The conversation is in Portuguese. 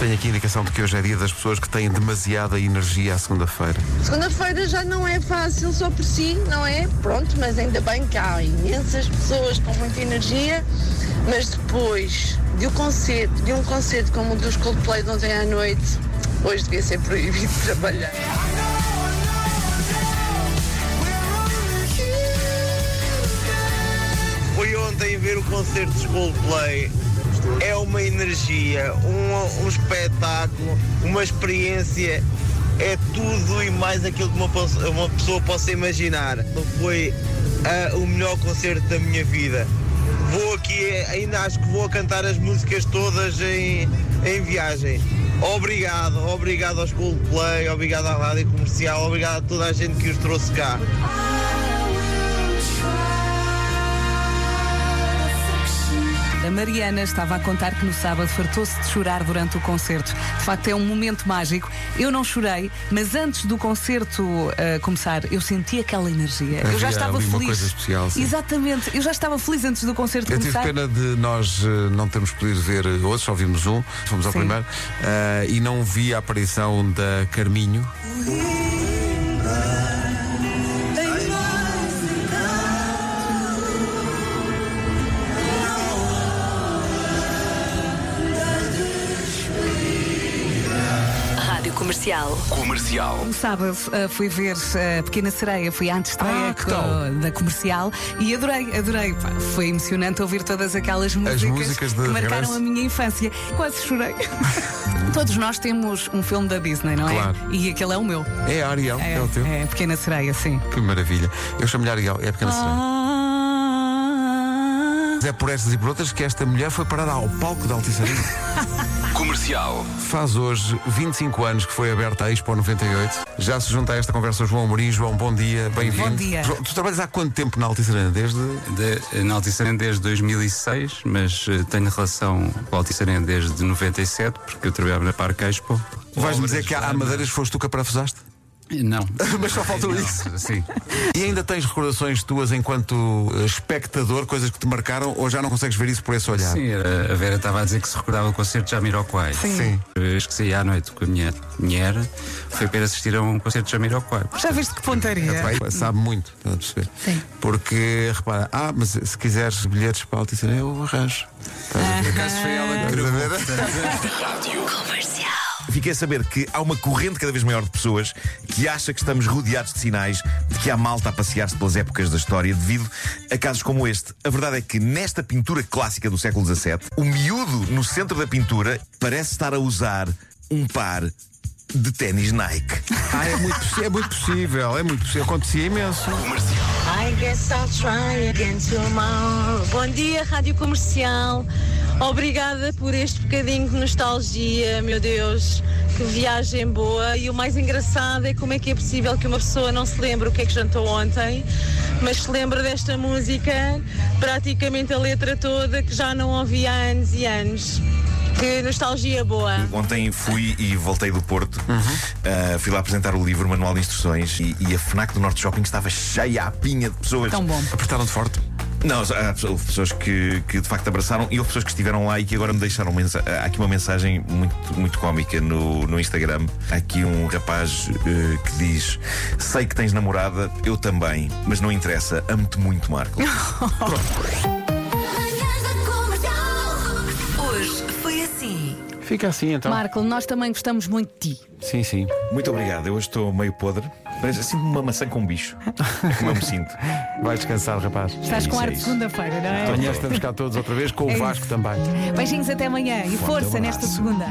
Tenho aqui a indicação de que hoje é dia das pessoas que têm demasiada energia à segunda-feira. Segunda-feira já não é fácil só por si, não é? Pronto, mas ainda bem que há imensas pessoas com muita energia, mas depois de um concerto, de um concerto como o dos Coldplay de ontem à noite, hoje devia ser proibido trabalhar. Fui ontem ver o concerto de Coldplay. É uma energia, um, um espetáculo, uma experiência. É tudo e mais aquilo que uma, uma pessoa possa imaginar. Foi ah, o melhor concerto da minha vida. Vou aqui, ainda acho que vou cantar as músicas todas em, em viagem. Obrigado, obrigado aos Coldplay, obrigado à Rádio Comercial, obrigado a toda a gente que os trouxe cá. A Mariana estava a contar que no sábado fartou-se de chorar durante o concerto. De facto, é um momento mágico. Eu não chorei, mas antes do concerto eh, começar, eu senti aquela energia. eu já Havia estava ali uma feliz. coisa especial, sim. Exatamente. Eu já estava feliz antes do concerto Eu tive começar. pena de nós eh, não termos podido ver outros, só vimos um, fomos ao Sim. primeiro, eh, e não vi a aparição da Carminho. Rádio Comercial. Comercial. No sábado eh, fui ver a Pequena Sereia, fui à antestreia Ah, que co- tal? da comercial e adorei, adorei. Pá, foi emocionante ouvir todas aquelas músicas, músicas de que marcaram regresso. a minha infância. Quase chorei. Todos nós temos um filme da Disney, não é? Claro. E aquele é o meu. É a Ariel, é, o teu. é Pequena Sereia, sim. Que maravilha. Eu chamo-lhe Ariel, é a pequena sereia. Ah. Mas É por estas e por outras que esta mulher foi parada ao palco da Altice Arena. Comercial. Faz hoje 25 anos que foi aberta a Expo 98. Já se junta a esta conversa o João Amorim. João, bom dia, bem-vindo. Bom dia. João, tu trabalhas há quanto tempo na Altice Arena? Desde... De, na Altice Arena desde 2006, mas eh, tenho relação com a Altice Arena desde 97, porque eu trabalhava na Parque Expo. Vais-me dizer que há madeiras que foste tu que a parafusaste? Não. Mas só faltou Não, isso. Sim. E ainda tens recordações tuas enquanto eh, espectador, coisas que te marcaram, ou já não consegues ver isso por esse olhar? Sim, a Vera estava a dizer que se recordava o concerto de Jamiroquai. Sim. Eu esqueci à noite com a minha mulher, foi para ir assistir a um concerto de Jamiroquai. Já viste que pontaria? Vai, sabe muito, estás a perceber? Sim. Porque, repara, ah, mas se quiseres bilhetes para a Altice eu arranjo. Estás a ver? Foi ela que Estás a ver? Rádio. Fiquei a saber que há uma corrente cada vez maior de pessoas que acha que estamos rodeados de sinais de que há malta a passear-se pelas épocas da história devido a casos como este. A verdade é que nesta pintura clássica do século XVII, o miúdo no centro da pintura parece estar a usar um par de ténis Nike. Ah, é muito, é muito possível, é muito possível. Acontecia imenso. Bom dia, Rádio Comercial. Obrigada por este bocadinho de nostalgia, meu Deus. Que viagem boa. E o mais engraçado é como é que é possível que uma pessoa não se lembre o que é que jantou ontem, mas se lembra desta música, praticamente a letra toda, que já não ouvi há anos e anos. Que nostalgia boa. Ontem fui e voltei do Porto, Ah, fui lá apresentar o livro Manual de Instruções e, e a FNAC do Norte Shopping estava cheia à pinha de pessoas. Tão bom. Apertaram-te forte. Não, há pessoas- houve pessoas que, que de facto abraçaram e houve pessoas que estiveram lá e que agora me deixaram mensa Há aqui uma mensagem muito, muito cómica no, no Instagram. Há aqui um rapaz eh, que diz: Sei que tens namorada, eu também, mas não interessa, amo-te muito, Marco. Hoje Fica assim então. Marco, nós também gostamos muito de ti. Sim, sim. muito obrigado, eu hoje estou meio podre. Parece assim uma maçã com bicho. É como eu me sinto. Vai descansar, rapaz. Estás com isso, ar é de segunda-feira, não é? Amanhã estamos cá todos outra vez, com É o Vasco isso. também. Beijinhos até amanhã e força nesta segunda.